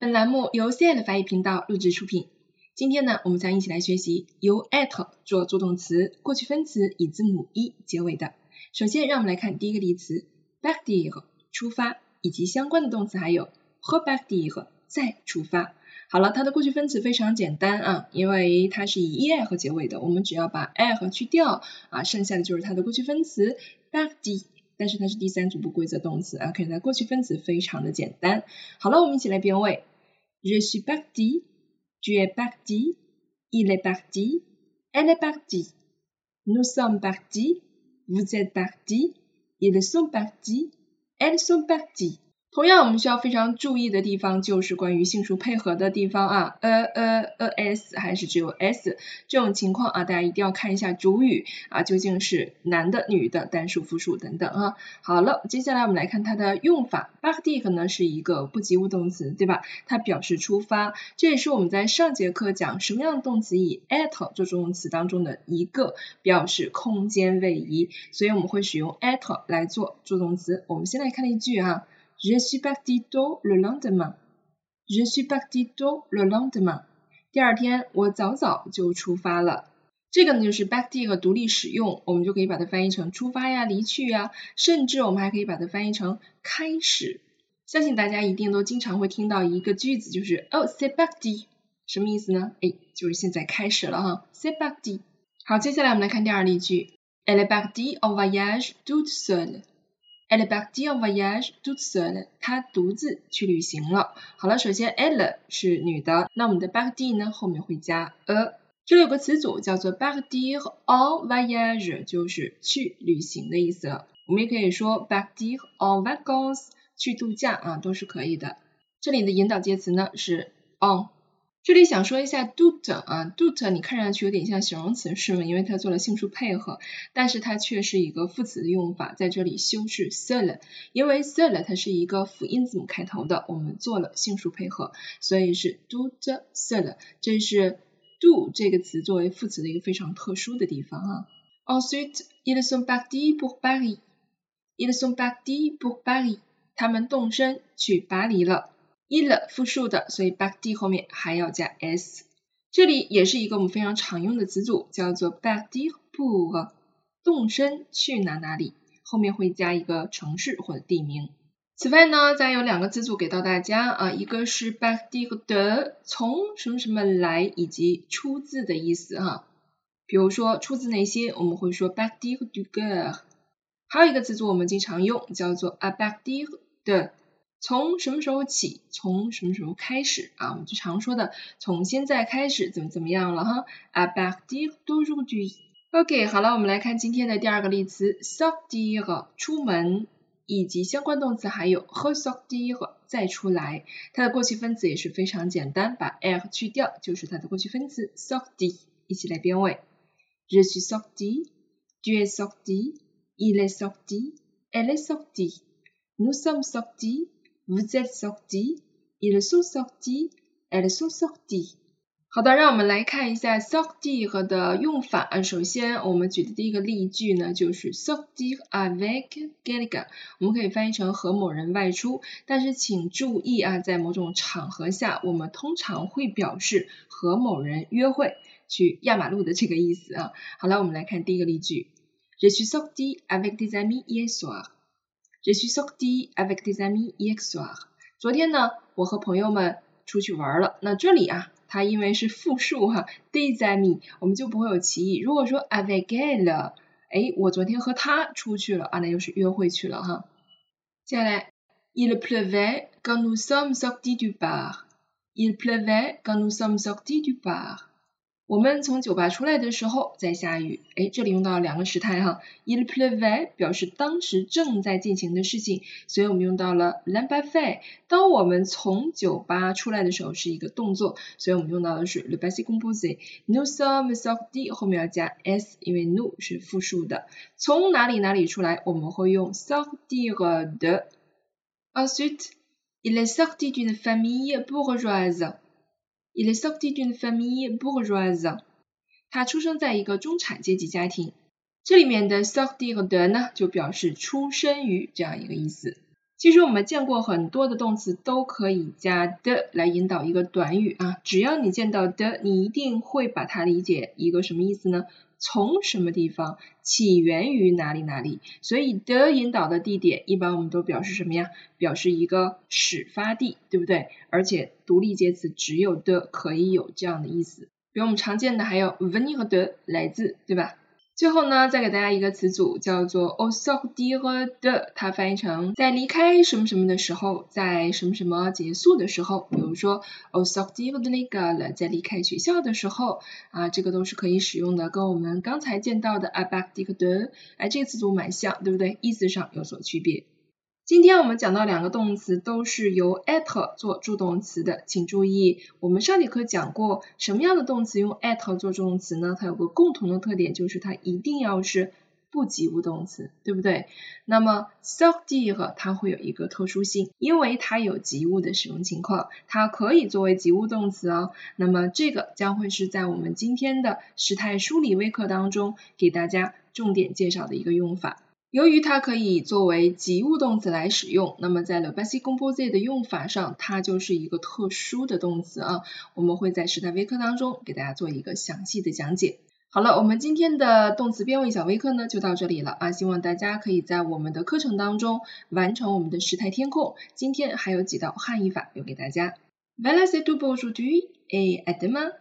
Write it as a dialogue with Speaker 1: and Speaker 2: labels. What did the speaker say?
Speaker 1: 本栏目由 C L 法语频道录制出品。今天呢，我们将一起来学习由 at 做助动词、过去分词以字母 e 结尾的。首先，让我们来看第一个例词 b a c k d i r 出发，以及相关的动词还有 repartir 再出发。好了，它的过去分词非常简单啊，因为它是以 e 和结尾的，我们只要把 e 和去掉啊，剩下的就是它的过去分词 b a c k d i r。但是它是第三组不规则动词，OK？那过去分词非常的简单。好了，我们一起来变位。Je suis parti, tu es parti, il est parti, elle est partie. Nous sommes partis, vous êtes partis, ils sont partis, elles sont parties. 同样，我们需要非常注意的地方就是关于性数配合的地方啊，呃呃呃 s 还是只有 s 这种情况啊，大家一定要看一下主语啊究竟是男的、女的、单数、复数等等啊。好了，接下来我们来看它的用法。partir 呢是一个不及物动词，对吧？它表示出发，这也是我们在上节课讲什么样的动词以 at 做助动词当中的一个表示空间位移，所以我们会使用 at 来做助动词。我们先来看一句啊。Je suis parti tôt le lendemain. Je suis parti tôt le lendemain. 第二天我早早就出发了。这个呢就是 partir 和独立使用，我们就可以把它翻译成出发呀、离去呀，甚至我们还可以把它翻译成开始。相信大家一定都经常会听到一个句子，就是 Oh, c'est parti，什么意思呢？哎，就是现在开始了哈，c'est parti。好，接下来我们来看第二例句，Elle est partie en voyage toute seule。Elle est partie en voyage toute seule。她独自去旅行了。好了，首先 elle 是女的，那我们的 partie 呢后面会加 a。这里有个词组叫做 partir en voyage，就是去旅行的意思了。我们也可以说 partir en vacances，去度假啊都是可以的。这里的引导介词呢是 on。这里想说一下 doute 啊，doute 你看上去有点像形容词是吗？因为它做了性数配合，但是它却是一个副词的用法，在这里修饰 seul，因为 seul 它是一个辅音字母开头的，我们做了性数配合，所以是 doute seul。这是 do 这个词作为副词的一个非常特殊的地方啊。Ensuite, ils sont partis pour Paris. Ils sont partis pour Paris. 他们动身去巴黎了。Il 复数的，所以 partir 后面还要加 s。这里也是一个我们非常常用的词组，叫做 partir pour，动身去哪哪里，后面会加一个城市或者地名。此外呢，再有两个词组给到大家啊，一个是 partir de，从什么什么来以及出自的意思哈。比如说出自哪些，我们会说 partir du cœur。还有一个词组我们经常用，叫做 à partir de。从什么时候起？从什么时候开始啊？我们就常说的，从现在开始怎么怎么样了哈？À partir d'aujourd'hui。OK，好了，我们来看今天的第二个例词，sortir 出门，以及相关动词还有 re sortir 再出来。它的过去分词也是非常简单，把 er 去掉就是它的过去分词 sorti。一起来编位：Je suis sorti，tu es sorti，il est sorti，elle est sortie，nous sommes sortis。Vous êtes sorti, ils sont sortis, elles sont sorties。好的，让我们来看一下 sortir 的用法。首先，我们举的第一个例句呢，就是 sortir avec quelqu'un，我们可以翻译成和某人外出。但是请注意啊，在某种场合下，我们通常会表示和某人约会，去压马路的这个意思啊。好了，我们来看第一个例句：Je suis sorti avec des amis hier soir。Je suis sorti avec des amis hier soir。昨天呢，我和朋友们出去玩了。那这里啊，它因为是复数哈，des amis，我们就不会有歧义。如果说 avec elle，哎，我昨天和他出去了啊，那就是约会去了哈。接下来，il pleuvait quand nous sommes sortis du bar。il pleuvait quand nous sommes sortis du bar。我们从酒吧出来的时候在下雨，哎，这里用到了两个时态哈，il pleuvait 表示当时正在进行的事情，所以我们用到了 l'imparfait。当我们从酒吧出来的时候是一个动作，所以我们用到的是 le passé composé。Nous sommes sortis 后面要加 s，因为 nous 是复数的。从哪里哪里出来，我们会用 sortir de。Ensuite, il est sorti d'une famille bourgeoise。Il est sorti d'une famille bourgeoise。他出生在一个中产阶级家庭。这里面的 sortir de 呢，就表示出生于这样一个意思。其实我们见过很多的动词都可以加的来引导一个短语啊，只要你见到的，你一定会把它理解一个什么意思呢？从什么地方，起源于哪里哪里，所以的引导的地点一般我们都表示什么呀？表示一个始发地，对不对？而且独立介词只有的可以有这样的意思，比如我们常见的还有 venir 和的来自，对吧？最后呢，再给大家一个词组，叫做 o s o r d i r de，它翻译成在离开什么什么的时候，在什么什么结束的时候，比如说 o s o r d i r de g a l 在离开学校的时候，啊，这个都是可以使用的，跟我们刚才见到的 abaktikde 哎，这个词组蛮像，对不对？意思上有所区别。今天我们讲到两个动词都是由 at 做助动词的，请注意，我们上节课讲过什么样的动词用 at 做助动词呢？它有个共同的特点，就是它一定要是不及物动词，对不对？那么 sortir 它会有一个特殊性，因为它有及物的使用情况，它可以作为及物动词哦。那么这个将会是在我们今天的时态梳理微课当中给大家重点介绍的一个用法。由于它可以作为及物动词来使用，那么在 le passé composé 的用法上，它就是一个特殊的动词啊。我们会在时态微课当中给大家做一个详细的讲解。好了，我们今天的动词变位小微课呢就到这里了啊，希望大家可以在我们的课程当中完成我们的时态填空。今天还有几道汉译法留给大家。Voilà c'est tout pour aujourd'hui et à demain.